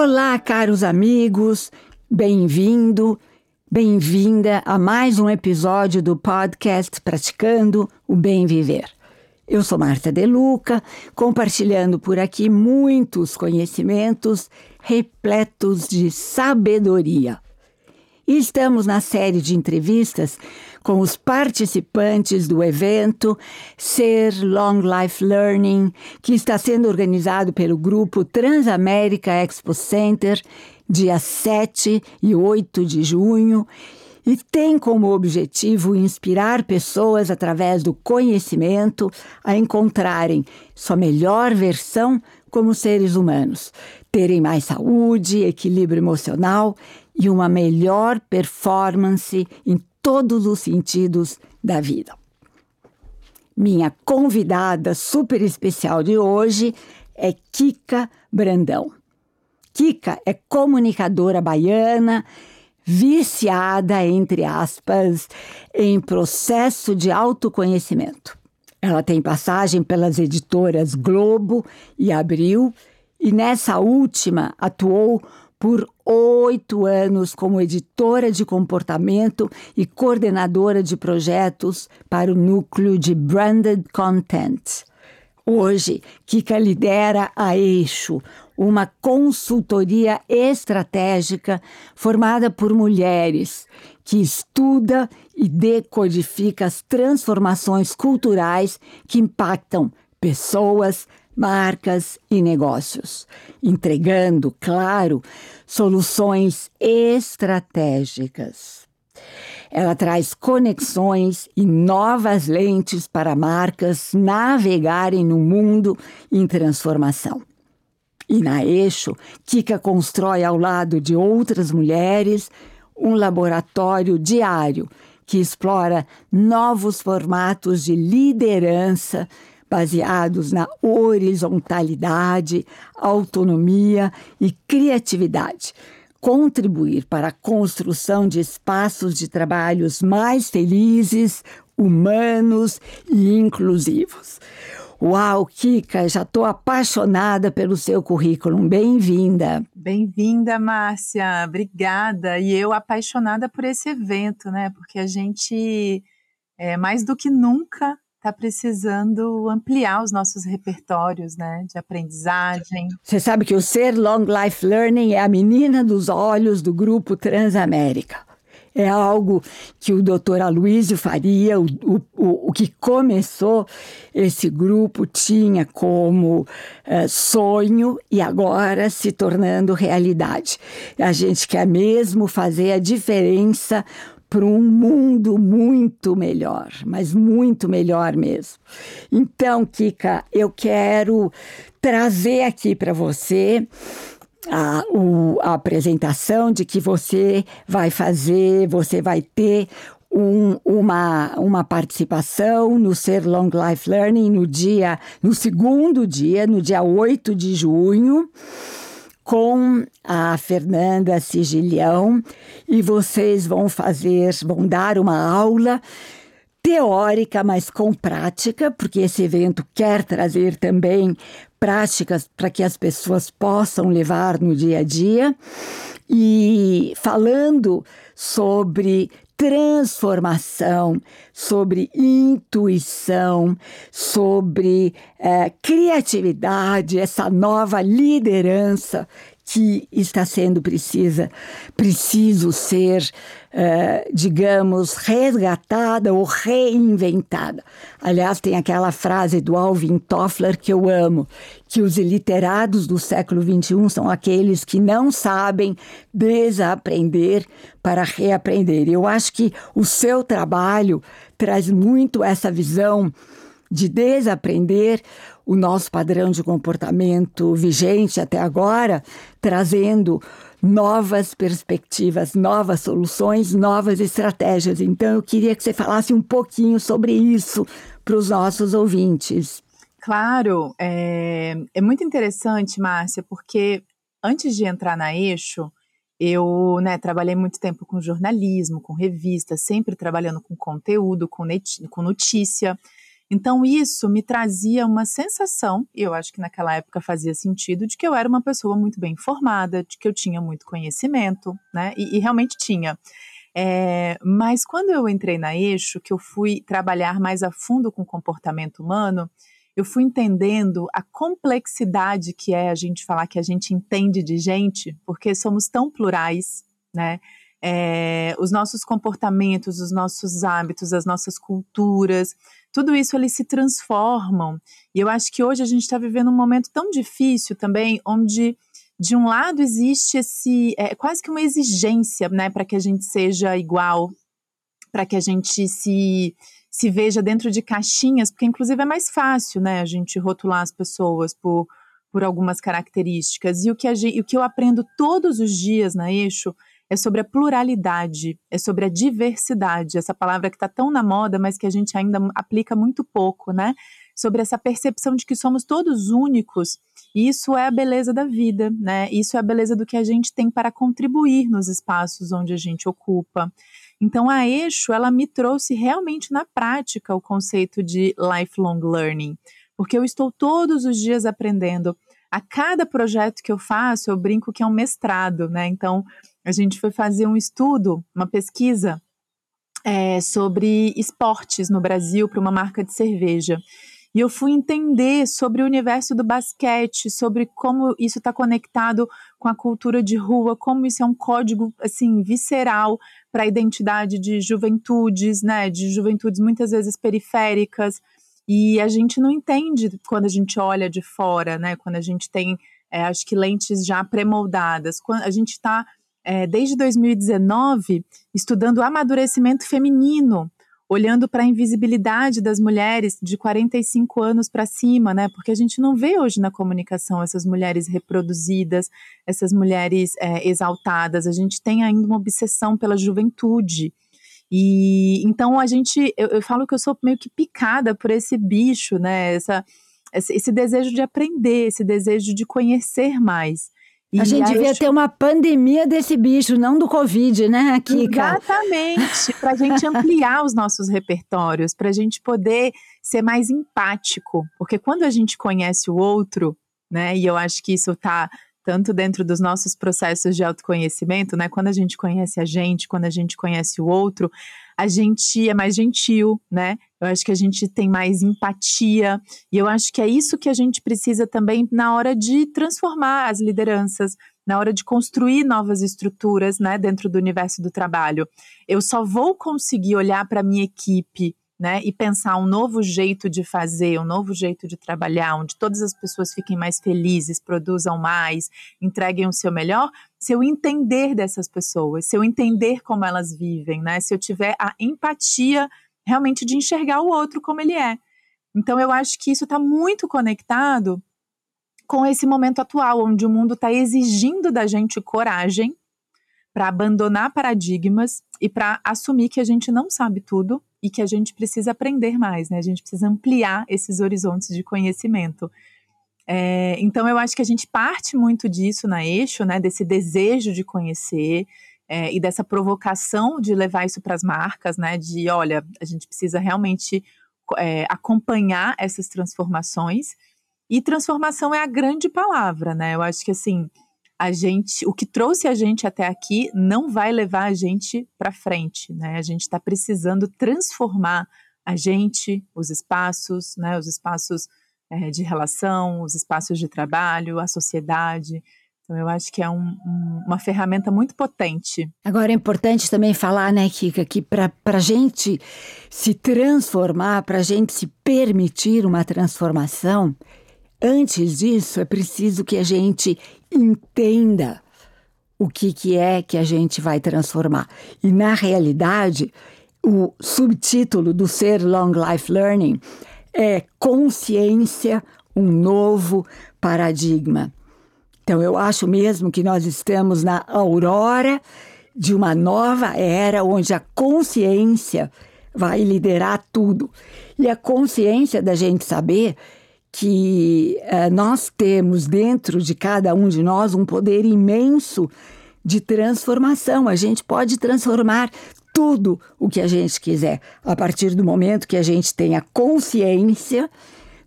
Olá, caros amigos, bem-vindo, bem-vinda a mais um episódio do podcast Praticando o Bem Viver. Eu sou Marta Deluca, compartilhando por aqui muitos conhecimentos repletos de sabedoria. E estamos na série de entrevistas com os participantes do evento Ser Long Life Learning, que está sendo organizado pelo grupo Transamérica Expo Center, dia 7 e 8 de junho, e tem como objetivo inspirar pessoas através do conhecimento a encontrarem sua melhor versão como seres humanos, terem mais saúde, equilíbrio emocional e uma melhor performance em todos os sentidos da vida. Minha convidada super especial de hoje é Kika Brandão. Kika é comunicadora baiana, viciada, entre aspas, em processo de autoconhecimento. Ela tem passagem pelas editoras Globo e Abril, e nessa última atuou por oito anos como editora de comportamento e coordenadora de projetos para o núcleo de Branded Content. Hoje, Kika lidera a Eixo, uma consultoria estratégica formada por mulheres que estuda e decodifica as transformações culturais que impactam pessoas, marcas e negócios, entregando, claro, soluções estratégicas. Ela traz conexões e novas lentes para marcas navegarem no mundo em transformação. E na Eixo, Kika constrói ao lado de outras mulheres um laboratório diário que explora novos formatos de liderança baseados na horizontalidade, autonomia e criatividade. Contribuir para a construção de espaços de trabalhos mais felizes, humanos e inclusivos. Uau, Kika, já estou apaixonada pelo seu currículo. Bem-vinda. Bem-vinda, Márcia. Obrigada. E eu apaixonada por esse evento, né? Porque a gente, é, mais do que nunca, está precisando ampliar os nossos repertórios, né, de aprendizagem. Você sabe que o Ser Long Life Learning é a menina dos olhos do grupo Transamérica. É algo que o doutor Aloysio Faria, o, o, o que começou esse grupo, tinha como uh, sonho e agora se tornando realidade. A gente quer mesmo fazer a diferença para um mundo muito melhor, mas muito melhor mesmo. Então, Kika, eu quero trazer aqui para você a, o, a apresentação de que você vai fazer, você vai ter um, uma, uma participação no Ser Long Life Learning no dia, no segundo dia, no dia 8 de junho com a Fernanda Sigilhão e vocês vão fazer, vão dar uma aula teórica, mas com prática, porque esse evento quer trazer também práticas para que as pessoas possam levar no dia a dia. E falando sobre transformação, sobre intuição, sobre é, criatividade, essa nova liderança que está sendo precisa, preciso ser, uh, digamos, resgatada ou reinventada. Aliás, tem aquela frase do Alvin Toffler que eu amo, que os iliterados do século XXI são aqueles que não sabem desaprender para reaprender. Eu acho que o seu trabalho traz muito essa visão de desaprender o nosso padrão de comportamento vigente até agora, trazendo novas perspectivas, novas soluções, novas estratégias. Então, eu queria que você falasse um pouquinho sobre isso para os nossos ouvintes. Claro, é, é muito interessante, Márcia, porque antes de entrar na Eixo, eu né, trabalhei muito tempo com jornalismo, com revista, sempre trabalhando com conteúdo, com, com notícia. Então, isso me trazia uma sensação, e eu acho que naquela época fazia sentido, de que eu era uma pessoa muito bem informada, de que eu tinha muito conhecimento, né? E, e realmente tinha. É, mas quando eu entrei na Eixo, que eu fui trabalhar mais a fundo com o comportamento humano, eu fui entendendo a complexidade que é a gente falar que a gente entende de gente, porque somos tão plurais, né? É, os nossos comportamentos, os nossos hábitos, as nossas culturas, tudo isso eles se transformam. E eu acho que hoje a gente está vivendo um momento tão difícil também, onde de um lado existe esse é, quase que uma exigência, né, para que a gente seja igual, para que a gente se se veja dentro de caixinhas, porque inclusive é mais fácil, né, a gente rotular as pessoas por por algumas características. E o que, a, o que eu aprendo todos os dias na Eixo é sobre a pluralidade, é sobre a diversidade, essa palavra que está tão na moda, mas que a gente ainda aplica muito pouco, né? Sobre essa percepção de que somos todos únicos. E isso é a beleza da vida, né? Isso é a beleza do que a gente tem para contribuir nos espaços onde a gente ocupa. Então, a Eixo, ela me trouxe realmente na prática o conceito de lifelong learning, porque eu estou todos os dias aprendendo. A cada projeto que eu faço, eu brinco que é um mestrado, né? Então, a gente foi fazer um estudo, uma pesquisa é, sobre esportes no Brasil para uma marca de cerveja. E eu fui entender sobre o universo do basquete, sobre como isso está conectado com a cultura de rua, como isso é um código assim visceral para a identidade de juventudes, né, de juventudes muitas vezes periféricas. E a gente não entende quando a gente olha de fora, né, quando a gente tem, é, acho que lentes já pré-moldadas, quando a gente está é, desde 2019 estudando amadurecimento feminino, olhando para a invisibilidade das mulheres de 45 anos para cima, né? Porque a gente não vê hoje na comunicação essas mulheres reproduzidas, essas mulheres é, exaltadas. A gente tem ainda uma obsessão pela juventude. E então a gente, eu, eu falo que eu sou meio que picada por esse bicho, né? Essa, esse, esse desejo de aprender, esse desejo de conhecer mais. E a gente devia ter uma pandemia desse bicho, não do Covid, né, Kika? Exatamente, para a gente ampliar os nossos repertórios, para a gente poder ser mais empático, porque quando a gente conhece o outro, né, e eu acho que isso está tanto dentro dos nossos processos de autoconhecimento, né, quando a gente conhece a gente, quando a gente conhece o outro, a gente é mais gentil, né? Eu acho que a gente tem mais empatia e eu acho que é isso que a gente precisa também na hora de transformar as lideranças, na hora de construir novas estruturas, né, dentro do universo do trabalho. Eu só vou conseguir olhar para minha equipe né, e pensar um novo jeito de fazer, um novo jeito de trabalhar, onde todas as pessoas fiquem mais felizes, produzam mais, entreguem o seu melhor, se eu entender dessas pessoas, se eu entender como elas vivem, né, se eu tiver a empatia realmente de enxergar o outro como ele é. Então eu acho que isso está muito conectado com esse momento atual, onde o mundo está exigindo da gente coragem para abandonar paradigmas e para assumir que a gente não sabe tudo e que a gente precisa aprender mais, né? A gente precisa ampliar esses horizontes de conhecimento. É, então, eu acho que a gente parte muito disso na eixo, né? Desse desejo de conhecer é, e dessa provocação de levar isso para as marcas, né? De, olha, a gente precisa realmente é, acompanhar essas transformações. E transformação é a grande palavra, né? Eu acho que assim a gente, o que trouxe a gente até aqui não vai levar a gente para frente, né? A gente está precisando transformar a gente, os espaços, né? Os espaços é, de relação, os espaços de trabalho, a sociedade. Então, eu acho que é um, um, uma ferramenta muito potente. Agora, é importante também falar, né, Kika, que para a gente se transformar, para a gente se permitir uma transformação, Antes disso, é preciso que a gente entenda o que, que é que a gente vai transformar. E, na realidade, o subtítulo do Ser Long Life Learning é Consciência, um novo paradigma. Então, eu acho mesmo que nós estamos na aurora de uma nova era onde a consciência vai liderar tudo. E a consciência da gente saber que uh, nós temos dentro de cada um de nós um poder imenso de transformação. A gente pode transformar tudo o que a gente quiser, a partir do momento que a gente tenha consciência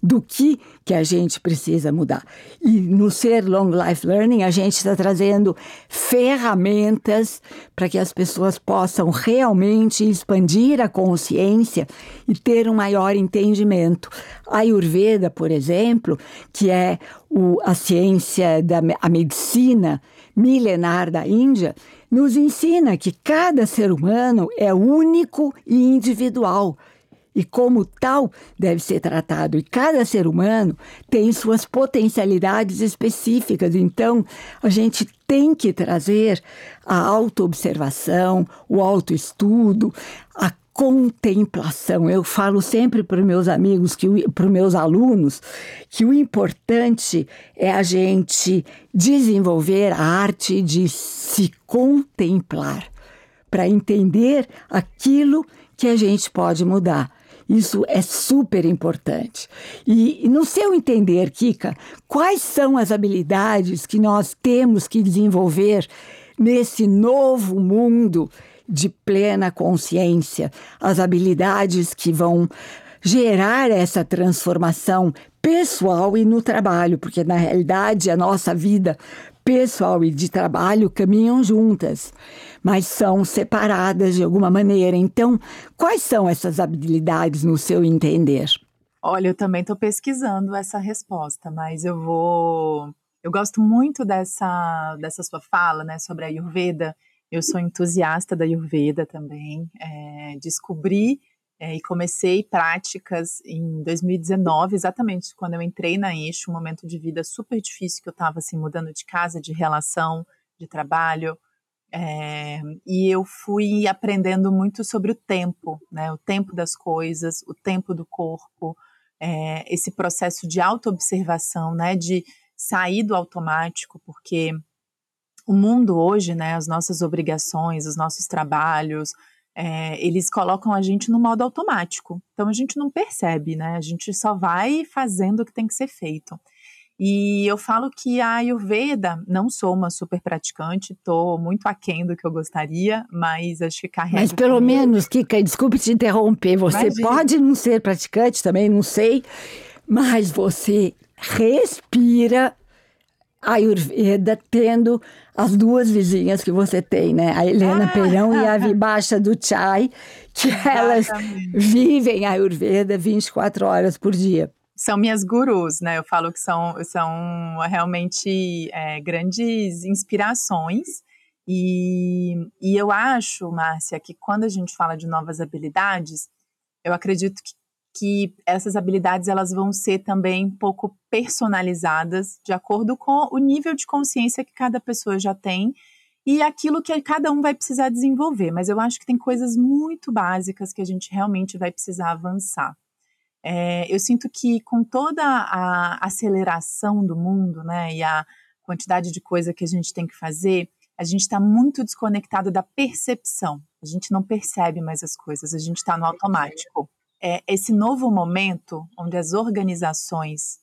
do que, que a gente precisa mudar. E no Ser Long Life Learning, a gente está trazendo ferramentas para que as pessoas possam realmente expandir a consciência e ter um maior entendimento. A Ayurveda, por exemplo, que é o, a ciência da a medicina milenar da Índia, nos ensina que cada ser humano é único e individual e, como tal, deve ser tratado. E cada ser humano tem suas potencialidades específicas. Então, a gente tem que trazer a autoobservação, o autoestudo, a contemplação. Eu falo sempre para meus amigos, que para os meus alunos, que o importante é a gente desenvolver a arte de se contemplar para entender aquilo que a gente pode mudar. Isso é super importante. E, no seu entender, Kika, quais são as habilidades que nós temos que desenvolver nesse novo mundo de plena consciência? As habilidades que vão gerar essa transformação pessoal e no trabalho, porque na realidade a nossa vida pessoal e de trabalho caminham juntas, mas são separadas de alguma maneira. Então, quais são essas habilidades no seu entender? Olha, eu também estou pesquisando essa resposta, mas eu vou. Eu gosto muito dessa, dessa sua fala, né, sobre a Ayurveda. Eu sou entusiasta da Ayurveda também. É, descobri é, e comecei práticas em 2019, exatamente quando eu entrei na Eixo, um momento de vida super difícil que eu estava assim mudando de casa, de relação, de trabalho, é, e eu fui aprendendo muito sobre o tempo, né, o tempo das coisas, o tempo do corpo, é, esse processo de autoobservação, né, de sair do automático, porque o mundo hoje, né, as nossas obrigações, os nossos trabalhos, é, eles colocam a gente no modo automático. Então a gente não percebe, né? A gente só vai fazendo o que tem que ser feito. E eu falo que a Ayurveda, não sou uma super praticante, estou muito aquém do que eu gostaria, mas acho que carrega. Mas pelo comigo. menos, Kika, desculpe te interromper, você Imagina. pode não ser praticante também, não sei, mas você respira Ayurveda tendo as duas vizinhas que você tem, né? A Helena ah, Perão e a Vibaixa do Chai, que elas vivem Ayurveda 24 horas por dia. São minhas gurus, né? Eu falo que são, são realmente é, grandes inspirações. E, e eu acho, Márcia, que quando a gente fala de novas habilidades, eu acredito que que essas habilidades elas vão ser também um pouco personalizadas de acordo com o nível de consciência que cada pessoa já tem e aquilo que cada um vai precisar desenvolver. Mas eu acho que tem coisas muito básicas que a gente realmente vai precisar avançar. É, eu sinto que com toda a aceleração do mundo, né, e a quantidade de coisa que a gente tem que fazer, a gente está muito desconectado da percepção. A gente não percebe mais as coisas, a gente está no automático é, esse novo momento onde as organizações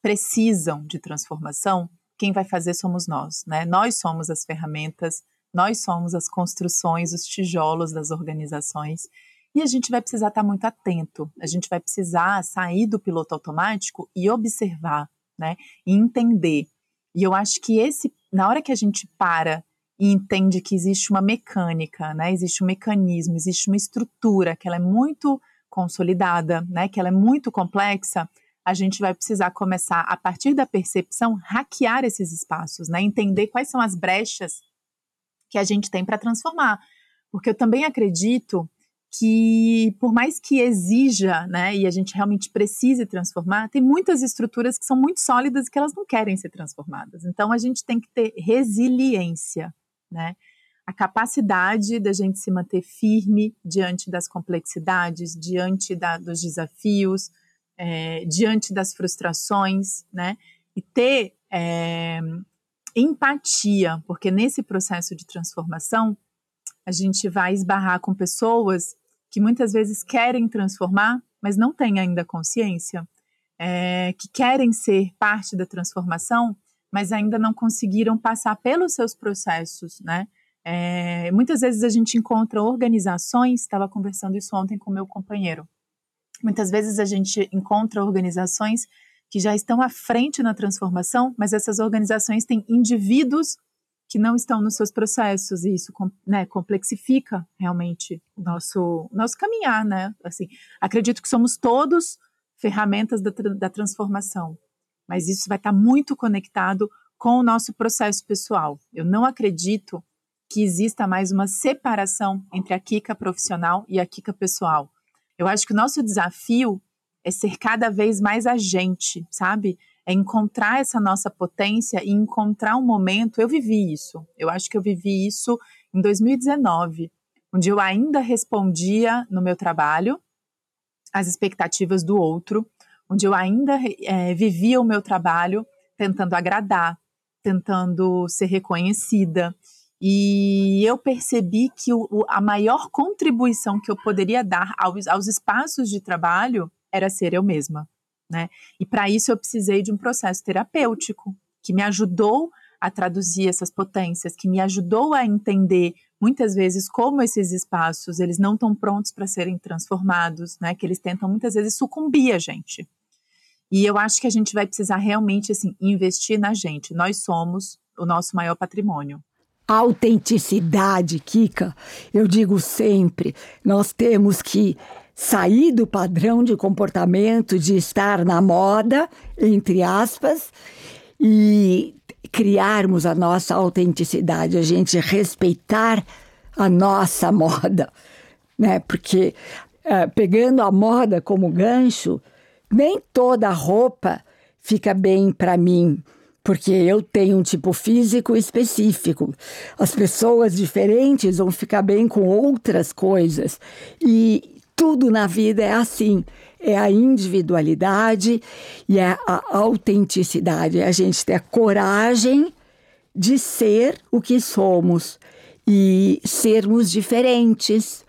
precisam de transformação, quem vai fazer somos nós, né? Nós somos as ferramentas, nós somos as construções, os tijolos das organizações. E a gente vai precisar estar muito atento, a gente vai precisar sair do piloto automático e observar, né? E entender. E eu acho que esse, na hora que a gente para e entende que existe uma mecânica, né? Existe um mecanismo, existe uma estrutura que ela é muito consolidada, né, que ela é muito complexa, a gente vai precisar começar, a partir da percepção, hackear esses espaços, né, entender quais são as brechas que a gente tem para transformar. Porque eu também acredito que, por mais que exija, né, e a gente realmente precise transformar, tem muitas estruturas que são muito sólidas e que elas não querem ser transformadas. Então, a gente tem que ter resiliência, né? a capacidade da gente se manter firme diante das complexidades, diante da, dos desafios, é, diante das frustrações, né? E ter é, empatia, porque nesse processo de transformação a gente vai esbarrar com pessoas que muitas vezes querem transformar, mas não têm ainda consciência, é, que querem ser parte da transformação, mas ainda não conseguiram passar pelos seus processos, né? É, muitas vezes a gente encontra organizações, estava conversando isso ontem com meu companheiro. Muitas vezes a gente encontra organizações que já estão à frente na transformação, mas essas organizações têm indivíduos que não estão nos seus processos e isso né, complexifica realmente o nosso, nosso caminhar, né? Assim, acredito que somos todos ferramentas da, da transformação, mas isso vai estar muito conectado com o nosso processo pessoal. Eu não acredito que exista mais uma separação entre a Kika profissional e a Kika pessoal. Eu acho que o nosso desafio é ser cada vez mais agente, sabe? É encontrar essa nossa potência e encontrar um momento. Eu vivi isso. Eu acho que eu vivi isso em 2019, onde eu ainda respondia no meu trabalho às expectativas do outro, onde eu ainda é, vivia o meu trabalho tentando agradar, tentando ser reconhecida. E eu percebi que o, a maior contribuição que eu poderia dar aos, aos espaços de trabalho era ser eu mesma, né? E para isso eu precisei de um processo terapêutico que me ajudou a traduzir essas potências, que me ajudou a entender muitas vezes como esses espaços eles não estão prontos para serem transformados, né? Que eles tentam muitas vezes sucumbir a gente. E eu acho que a gente vai precisar realmente assim investir na gente. Nós somos o nosso maior patrimônio. Autenticidade, Kika. Eu digo sempre, nós temos que sair do padrão de comportamento de estar na moda, entre aspas, e criarmos a nossa autenticidade, a gente respeitar a nossa moda, né? Porque uh, pegando a moda como gancho, nem toda roupa fica bem para mim, porque eu tenho um tipo físico específico. As pessoas diferentes vão ficar bem com outras coisas. E tudo na vida é assim. É a individualidade e é a autenticidade. É a gente ter a coragem de ser o que somos e sermos diferentes.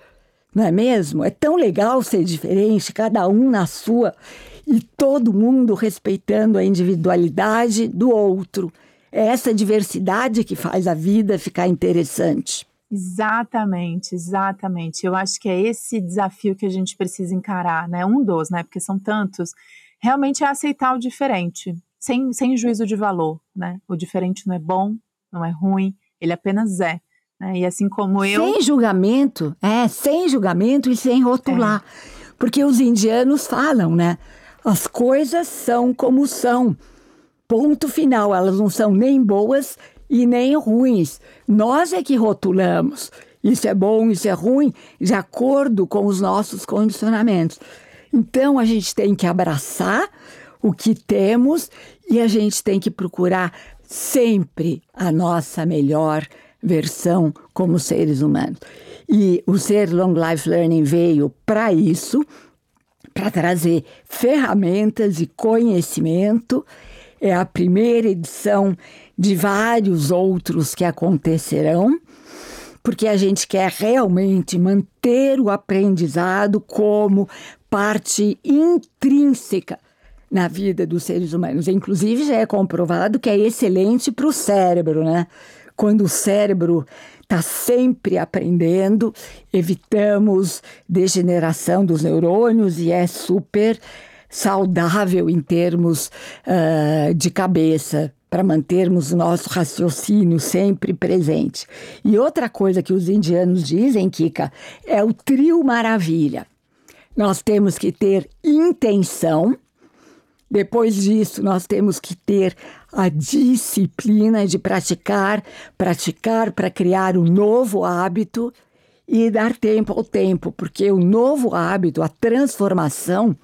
Não é mesmo? É tão legal ser diferente, cada um na sua e todo mundo respeitando a individualidade do outro. É essa diversidade que faz a vida ficar interessante. Exatamente, exatamente. Eu acho que é esse desafio que a gente precisa encarar, né? Um dos, né? Porque são tantos. Realmente é aceitar o diferente, sem, sem juízo de valor, né? O diferente não é bom, não é ruim, ele apenas é. Né? E assim como eu. Sem julgamento, é, sem julgamento e sem rotular. É. Porque os indianos falam, né? As coisas são como são. Ponto final. Elas não são nem boas e nem ruins. Nós é que rotulamos. Isso é bom, isso é ruim, de acordo com os nossos condicionamentos. Então a gente tem que abraçar o que temos e a gente tem que procurar sempre a nossa melhor versão como seres humanos. E o Ser Long Life Learning veio para isso, para trazer ferramentas e conhecimento. É a primeira edição de vários outros que acontecerão, porque a gente quer realmente manter o aprendizado como parte intrínseca na vida dos seres humanos. Inclusive, já é comprovado que é excelente para o cérebro, né? Quando o cérebro está sempre aprendendo, evitamos degeneração dos neurônios e é super saudável em termos uh, de cabeça para mantermos o nosso raciocínio sempre presente. E outra coisa que os indianos dizem, Kika, é o trio maravilha. Nós temos que ter intenção, depois disso, nós temos que ter a disciplina de praticar, praticar para criar um novo hábito e dar tempo ao tempo, porque o novo hábito, a transformação,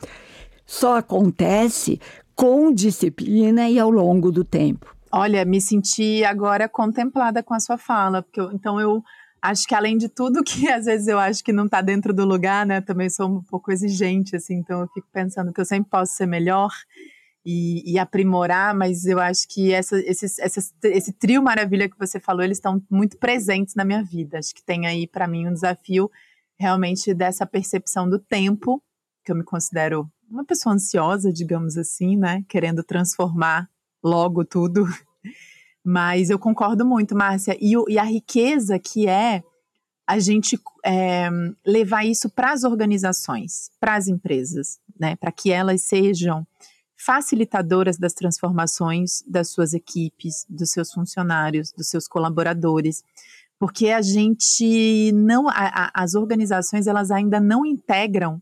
só acontece com disciplina e ao longo do tempo. Olha, me senti agora contemplada com a sua fala, porque eu, então eu acho que além de tudo que às vezes eu acho que não está dentro do lugar, né? Também sou um pouco exigente, assim, então eu fico pensando que eu sempre posso ser melhor e, e aprimorar, mas eu acho que essa, esse, esse trio maravilha que você falou, eles estão muito presentes na minha vida. Acho que tem aí para mim um desafio realmente dessa percepção do tempo, que eu me considero uma pessoa ansiosa, digamos assim, né? Querendo transformar logo tudo. Mas eu concordo muito, Márcia. E, e a riqueza que é a gente é, levar isso para as organizações, para as empresas, né? Para que elas sejam facilitadoras das transformações das suas equipes, dos seus funcionários, dos seus colaboradores, porque a gente não, a, a, as organizações elas ainda não integram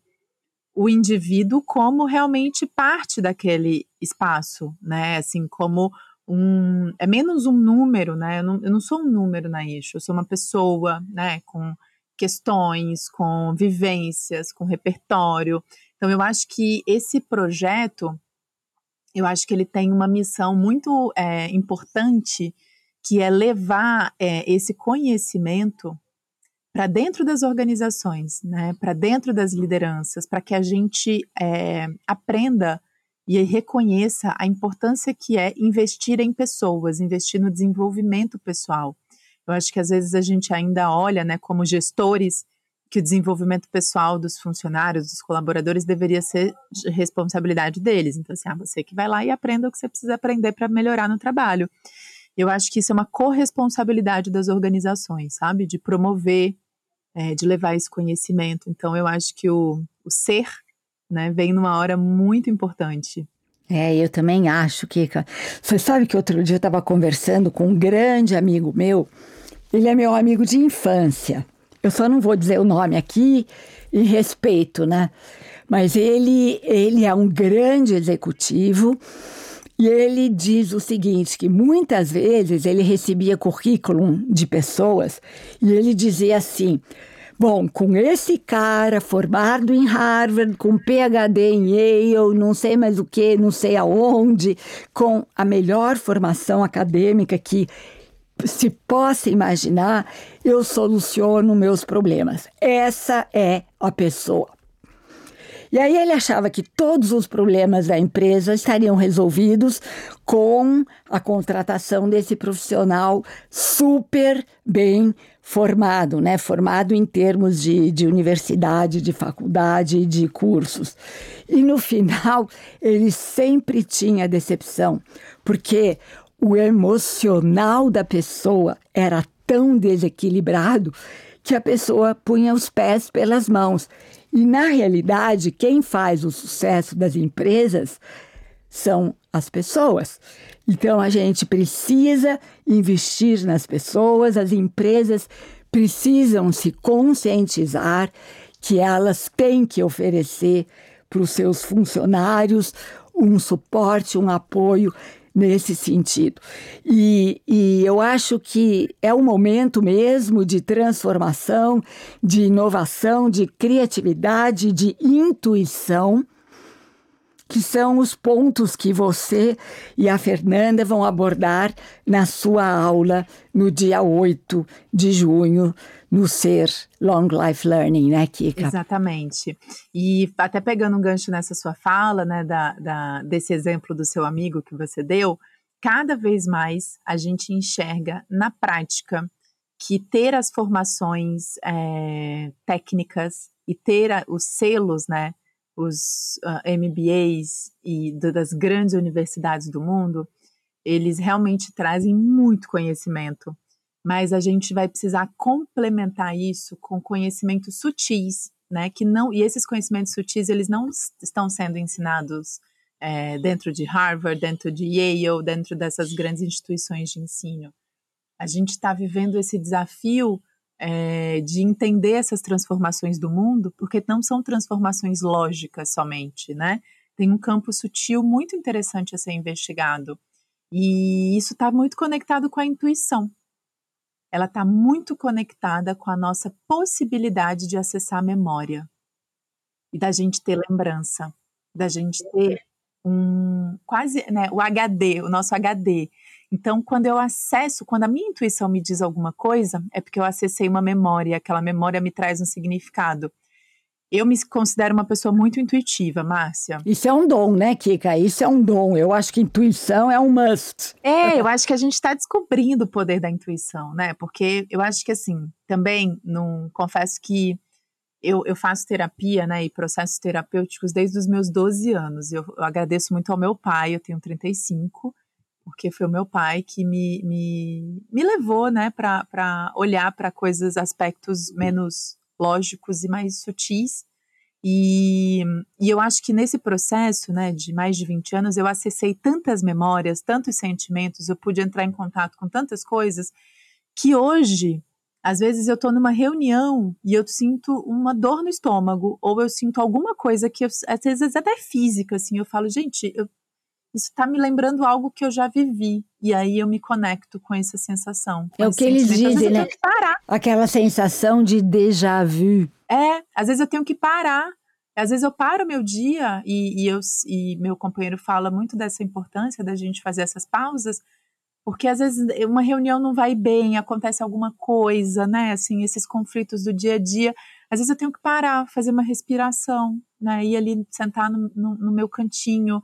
o indivíduo como realmente parte daquele espaço, né? Assim como um é menos um número, né? Eu não, eu não sou um número na eixo, eu sou uma pessoa, né? Com questões, com vivências, com repertório. Então eu acho que esse projeto, eu acho que ele tem uma missão muito é, importante, que é levar é, esse conhecimento para dentro das organizações, né, para dentro das lideranças, para que a gente é, aprenda e reconheça a importância que é investir em pessoas, investir no desenvolvimento pessoal. Eu acho que às vezes a gente ainda olha, né, como gestores, que o desenvolvimento pessoal dos funcionários, dos colaboradores, deveria ser responsabilidade deles. Então, assim, ah, você que vai lá e aprenda o que você precisa aprender para melhorar no trabalho. Eu acho que isso é uma corresponsabilidade das organizações, sabe? De promover, é, de levar esse conhecimento. Então, eu acho que o, o ser né, vem numa hora muito importante. É, eu também acho, Kika. Você sabe que outro dia eu estava conversando com um grande amigo meu. Ele é meu amigo de infância. Eu só não vou dizer o nome aqui em respeito, né? Mas ele, ele é um grande executivo e ele diz o seguinte, que muitas vezes ele recebia currículo de pessoas e ele dizia assim, Bom, com esse cara formado em Harvard, com PhD em Yale, não sei mais o que, não sei aonde, com a melhor formação acadêmica que se possa imaginar, eu soluciono meus problemas. Essa é a pessoa. E aí ele achava que todos os problemas da empresa estariam resolvidos com a contratação desse profissional super bem formado, né? Formado em termos de, de universidade, de faculdade, de cursos. E no final ele sempre tinha decepção, porque o emocional da pessoa era tão desequilibrado que a pessoa punha os pés pelas mãos e, na realidade, quem faz o sucesso das empresas são as pessoas. Então, a gente precisa investir nas pessoas, as empresas precisam se conscientizar que elas têm que oferecer para os seus funcionários um suporte, um apoio nesse sentido. E, e eu acho que é um momento mesmo de transformação, de inovação, de criatividade, de intuição que são os pontos que você e a Fernanda vão abordar na sua aula no dia 8 de junho, no Ser Long Life Learning, né, Kika? Exatamente. E até pegando um gancho nessa sua fala, né, da, da, desse exemplo do seu amigo que você deu, cada vez mais a gente enxerga na prática que ter as formações é, técnicas e ter a, os selos, né, os uh, ah, MBAs e das grandes universidades do mundo, eles realmente trazem muito conhecimento, mas a gente vai precisar complementar isso com conhecimentos sutis, né? Que não e esses conhecimentos sutis eles não estão sendo ensinados é, dentro de Harvard, dentro de Yale, dentro dessas grandes instituições de ensino. A gente está vivendo esse desafio é, de entender essas transformações do mundo, porque não são transformações lógicas somente, né? Tem um campo sutil muito interessante a ser investigado. E isso está muito conectado com a intuição. Ela está muito conectada com a nossa possibilidade de acessar a memória e da gente ter lembrança, da gente ter um quase né, o HD, o nosso HD, então, quando eu acesso, quando a minha intuição me diz alguma coisa, é porque eu acessei uma memória, aquela memória me traz um significado. Eu me considero uma pessoa muito intuitiva, Márcia. Isso é um dom, né, Kika? Isso é um dom. Eu acho que intuição é um must. É, eu acho que a gente está descobrindo o poder da intuição, né? Porque eu acho que, assim, também, não, confesso que eu, eu, faço terapia, né, e processos terapêuticos desde os meus 12 anos. Eu, eu agradeço muito ao meu pai, eu tenho 35, porque foi o meu pai que me, me, me levou né, para olhar para coisas, aspectos menos lógicos e mais sutis. E, e eu acho que nesse processo né, de mais de 20 anos, eu acessei tantas memórias, tantos sentimentos, eu pude entrar em contato com tantas coisas, que hoje às vezes eu estou numa reunião e eu sinto uma dor no estômago, ou eu sinto alguma coisa que, eu, às vezes até física, assim, eu falo, gente, eu, isso está me lembrando algo que eu já vivi. E aí eu me conecto com essa sensação. É o que eles dizem, né? Aquela sensação de déjà vu. É, às vezes eu tenho que parar. Às vezes eu paro meu dia e, e, eu, e meu companheiro fala muito dessa importância da gente fazer essas pausas, porque às vezes uma reunião não vai bem, acontece alguma coisa, né? Assim, esses conflitos do dia a dia. Às vezes eu tenho que parar, fazer uma respiração, né? Ir ali sentar no, no, no meu cantinho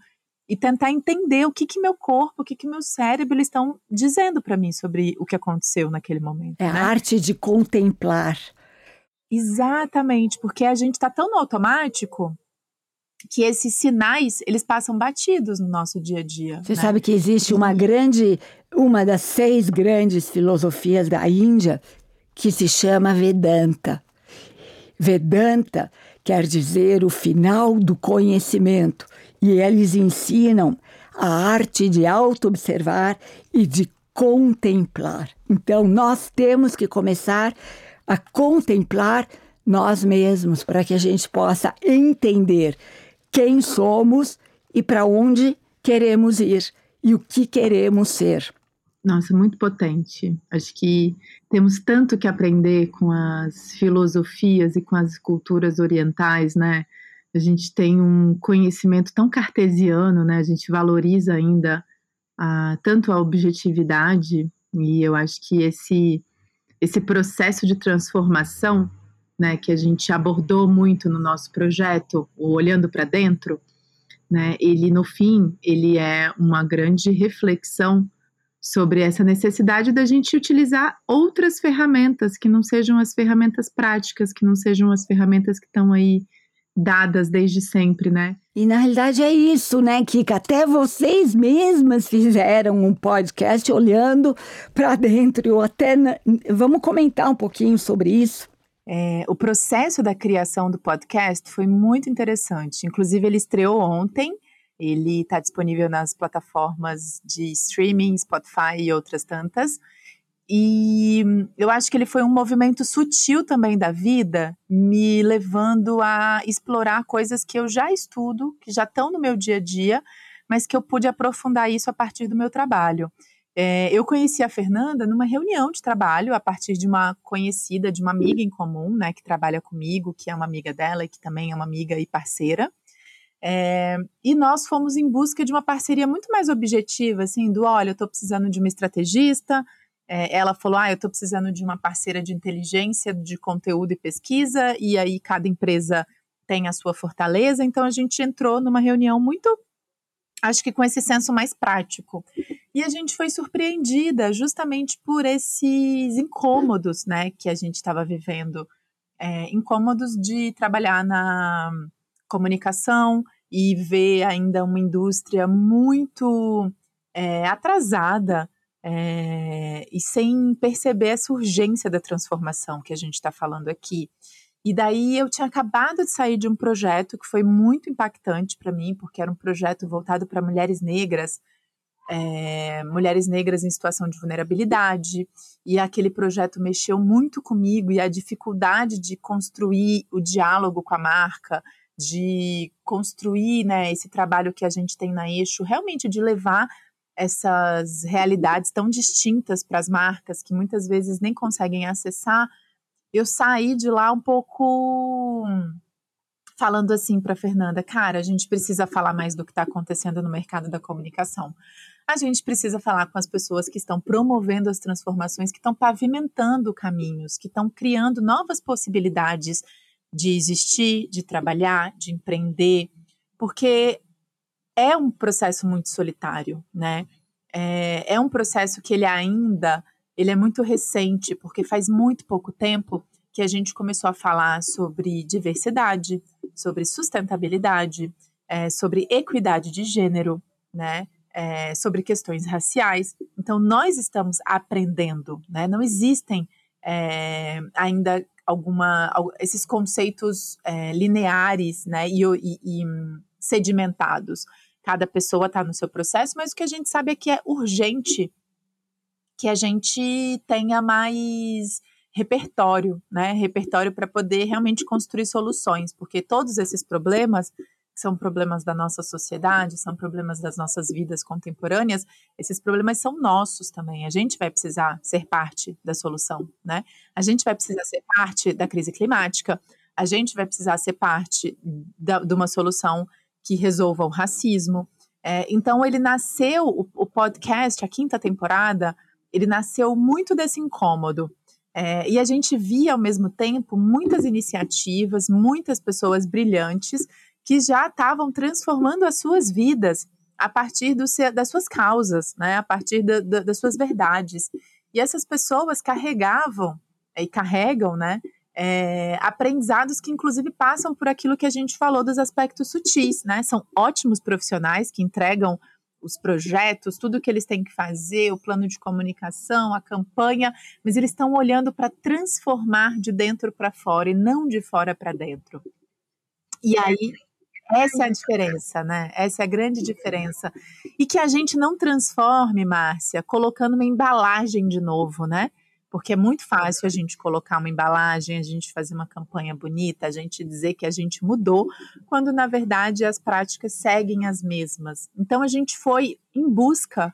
e tentar entender o que que meu corpo, o que que meu cérebro estão dizendo para mim sobre o que aconteceu naquele momento. É né? a arte de contemplar. Exatamente, porque a gente está tão no automático que esses sinais eles passam batidos no nosso dia a dia. Você né? sabe que existe uma grande, uma das seis grandes filosofias da Índia que se chama Vedanta. Vedanta quer dizer o final do conhecimento e eles ensinam a arte de auto-observar e de contemplar. Então nós temos que começar a contemplar nós mesmos para que a gente possa entender quem somos e para onde queremos ir e o que queremos ser. Nossa, muito potente. Acho que temos tanto que aprender com as filosofias e com as culturas orientais, né? A gente tem um conhecimento tão cartesiano, né? A gente valoriza ainda a, tanto a objetividade e eu acho que esse esse processo de transformação né, que a gente abordou muito no nosso projeto, o Olhando para Dentro, né, ele no fim, ele é uma grande reflexão sobre essa necessidade da gente utilizar outras ferramentas que não sejam as ferramentas práticas, que não sejam as ferramentas que estão aí dadas desde sempre, né? E na realidade é isso, né, Kika? Até vocês mesmas fizeram um podcast olhando para dentro. Eu até vamos comentar um pouquinho sobre isso. É, o processo da criação do podcast foi muito interessante. Inclusive, ele estreou ontem. Ele está disponível nas plataformas de streaming, Spotify e outras tantas. E eu acho que ele foi um movimento sutil também da vida, me levando a explorar coisas que eu já estudo, que já estão no meu dia a dia, mas que eu pude aprofundar isso a partir do meu trabalho. É, eu conheci a Fernanda numa reunião de trabalho a partir de uma conhecida, de uma amiga em comum, né, que trabalha comigo, que é uma amiga dela e que também é uma amiga e parceira. É, e nós fomos em busca de uma parceria muito mais objetiva, assim, do olha, eu estou precisando de uma estrategista. É, ela falou, ah, eu estou precisando de uma parceira de inteligência, de conteúdo e pesquisa, e aí cada empresa tem a sua fortaleza. Então a gente entrou numa reunião muito acho que com esse senso mais prático. E a gente foi surpreendida justamente por esses incômodos, né, que a gente estava vivendo, é, incômodos de trabalhar na comunicação e ver ainda uma indústria muito é, atrasada é, e sem perceber essa urgência da transformação que a gente está falando aqui. E daí eu tinha acabado de sair de um projeto que foi muito impactante para mim, porque era um projeto voltado para mulheres negras, é, mulheres negras em situação de vulnerabilidade, e aquele projeto mexeu muito comigo e a dificuldade de construir o diálogo com a marca, de construir né, esse trabalho que a gente tem na Eixo, realmente de levar essas realidades tão distintas para as marcas que muitas vezes nem conseguem acessar eu saí de lá um pouco falando assim para Fernanda, cara, a gente precisa falar mais do que está acontecendo no mercado da comunicação. A gente precisa falar com as pessoas que estão promovendo as transformações, que estão pavimentando caminhos, que estão criando novas possibilidades de existir, de trabalhar, de empreender, porque é um processo muito solitário, né? É, é um processo que ele ainda ele é muito recente, porque faz muito pouco tempo que a gente começou a falar sobre diversidade, sobre sustentabilidade, é, sobre equidade de gênero, né? é, sobre questões raciais. Então, nós estamos aprendendo, né? Não existem é, ainda alguma esses conceitos é, lineares, né? E, e, e sedimentados. Cada pessoa está no seu processo, mas o que a gente sabe é que é urgente que a gente tenha mais repertório, né? Repertório para poder realmente construir soluções, porque todos esses problemas são problemas da nossa sociedade, são problemas das nossas vidas contemporâneas, esses problemas são nossos também. A gente vai precisar ser parte da solução, né? A gente vai precisar ser parte da crise climática, a gente vai precisar ser parte da, de uma solução que resolva o racismo. É, então, ele nasceu, o, o, podcast, a quinta temporada, ele nasceu muito desse incômodo. É, e a gente via, ao mesmo tempo, muitas iniciativas, muitas pessoas brilhantes que já estavam transformando as suas vidas a partir do, das suas causas, né? a partir da, da, das suas verdades. E essas pessoas carregavam e carregam né, é, aprendizados que, inclusive, passam por aquilo que a gente falou dos aspectos sutis. Né? São ótimos profissionais que entregam os projetos, tudo que eles têm que fazer, o plano de comunicação, a campanha, mas eles estão olhando para transformar de dentro para fora e não de fora para dentro. E aí essa é a diferença, né? Essa é a grande diferença. E que a gente não transforme, Márcia, colocando uma embalagem de novo, né? Porque é muito fácil a gente colocar uma embalagem, a gente fazer uma campanha bonita, a gente dizer que a gente mudou, quando na verdade as práticas seguem as mesmas. Então a gente foi em busca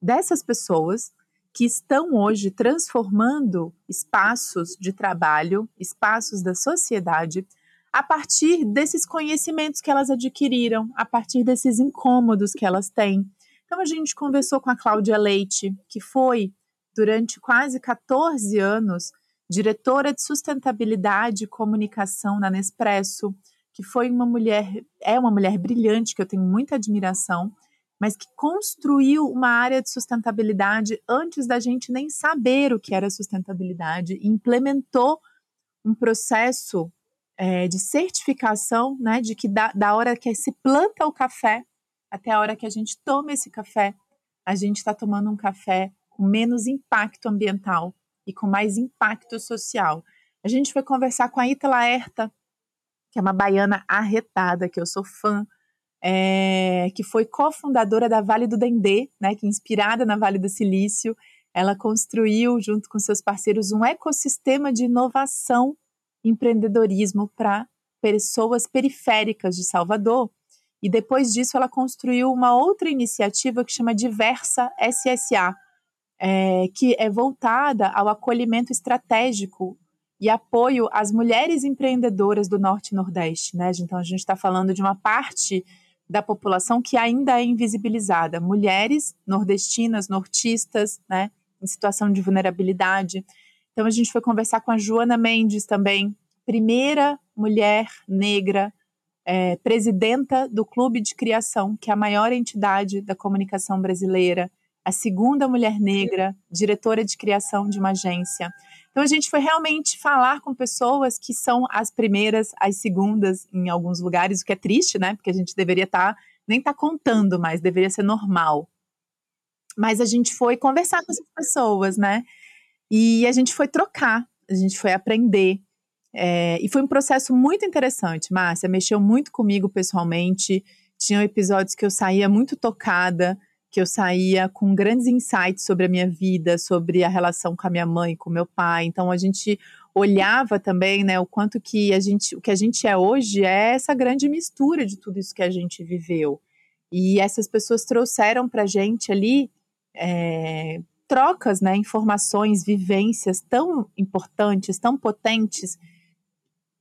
dessas pessoas que estão hoje transformando espaços de trabalho, espaços da sociedade, a partir desses conhecimentos que elas adquiriram, a partir desses incômodos que elas têm. Então a gente conversou com a Cláudia Leite, que foi durante quase 14 anos diretora de sustentabilidade e comunicação na Nespresso, que foi uma mulher, é uma mulher brilhante que eu tenho muita admiração, mas que construiu uma área de sustentabilidade antes da gente nem saber o que era sustentabilidade, e implementou um processo é, de certificação, né, de que da, da hora que se planta o café até a hora que a gente toma esse café, a gente está tomando um café com menos impacto ambiental e com mais impacto social. A gente foi conversar com a Ita Laerta, que é uma baiana arretada, que eu sou fã, é, que foi cofundadora da Vale do Dendê, né, que inspirada na Vale do Silício, ela construiu, junto com seus parceiros, um ecossistema de inovação empreendedorismo para pessoas periféricas de Salvador. E depois disso, ela construiu uma outra iniciativa que chama Diversa SSA, é, que é voltada ao acolhimento estratégico e apoio às mulheres empreendedoras do Norte e Nordeste. Né? Então, a gente está falando de uma parte da população que ainda é invisibilizada, mulheres nordestinas, nortistas, né, em situação de vulnerabilidade. Então a gente foi conversar com a Joana Mendes também, primeira mulher negra é, presidenta do Clube de Criação, que é a maior entidade da comunicação brasileira, a segunda mulher negra, diretora de criação de uma agência. Então a gente foi realmente falar com pessoas que são as primeiras, as segundas em alguns lugares, o que é triste, né? Porque a gente deveria estar tá, nem estar tá contando mais, deveria ser normal. Mas a gente foi conversar com essas pessoas, né? E a gente foi trocar, a gente foi aprender. É, e foi um processo muito interessante, Márcia. Mexeu muito comigo pessoalmente. Tinham episódios que eu saía muito tocada, que eu saía com grandes insights sobre a minha vida, sobre a relação com a minha mãe, com meu pai. Então a gente olhava também, né, o quanto que a gente, o que a gente é hoje é essa grande mistura de tudo isso que a gente viveu. E essas pessoas trouxeram para gente ali é, trocas, né, informações, vivências tão importantes, tão potentes,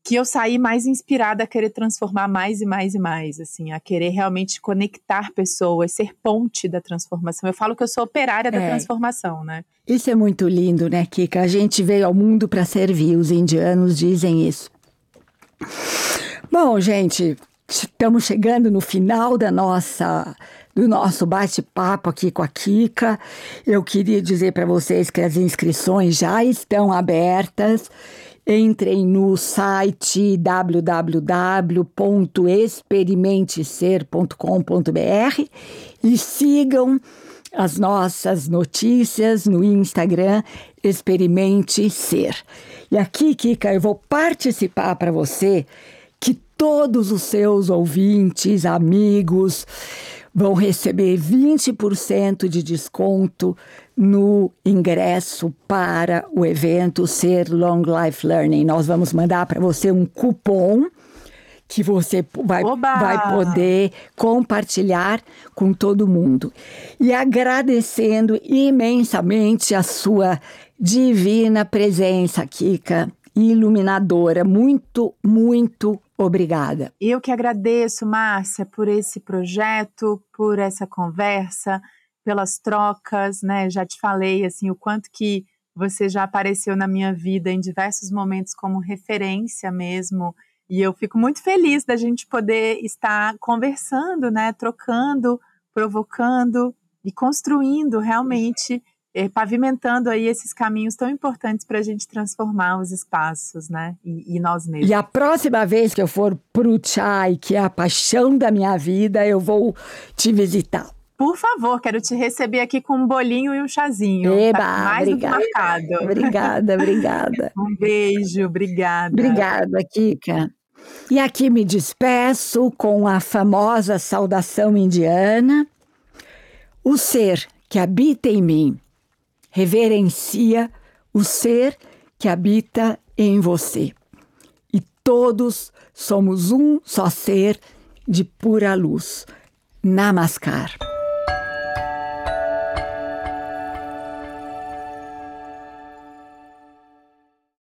que eu saí mais inspirada a querer transformar mais e mais e mais, assim, a querer realmente conectar pessoas, ser ponte da transformação. Eu falo que eu sou operária da é. transformação, né? Isso é muito lindo, né, Kika? A gente veio ao mundo para servir, os indianos dizem isso. Bom, gente, estamos chegando no final da nossa do nosso bate-papo aqui com a Kika. Eu queria dizer para vocês que as inscrições já estão abertas. Entrem no site www.experimentecer.com.br E sigam as nossas notícias no Instagram Experimente Ser. E aqui, Kika, eu vou participar para você que todos os seus ouvintes, amigos, vão receber 20% de desconto no ingresso para o evento Ser Long Life Learning. Nós vamos mandar para você um cupom que você vai, vai poder compartilhar com todo mundo. E agradecendo imensamente a sua divina presença, Kika, iluminadora. Muito, muito obrigada. Eu que agradeço, Márcia, por esse projeto, por essa conversa, pelas trocas, né? Já te falei assim o quanto que você já apareceu na minha vida em diversos momentos como referência mesmo. E eu fico muito feliz da gente poder estar conversando, né, trocando, provocando e construindo realmente é, pavimentando aí esses caminhos tão importantes para a gente transformar os espaços, né? E, e, nós mesmos. E a próxima vez que eu for para o Chai, que é a paixão da minha vida, eu vou te visitar. Por favor, quero te receber aqui com um bolinho e um chazinho. Tá Eba, tá mais obrigada. do que marcado. Obrigada, obrigada. um beijo, obrigada. Obrigada, Kika. E aqui me despeço com a famosa saudação indiana. O ser que habita em mim reverencia o ser que habita em você. E todos somos um só ser de pura luz. Namaskar.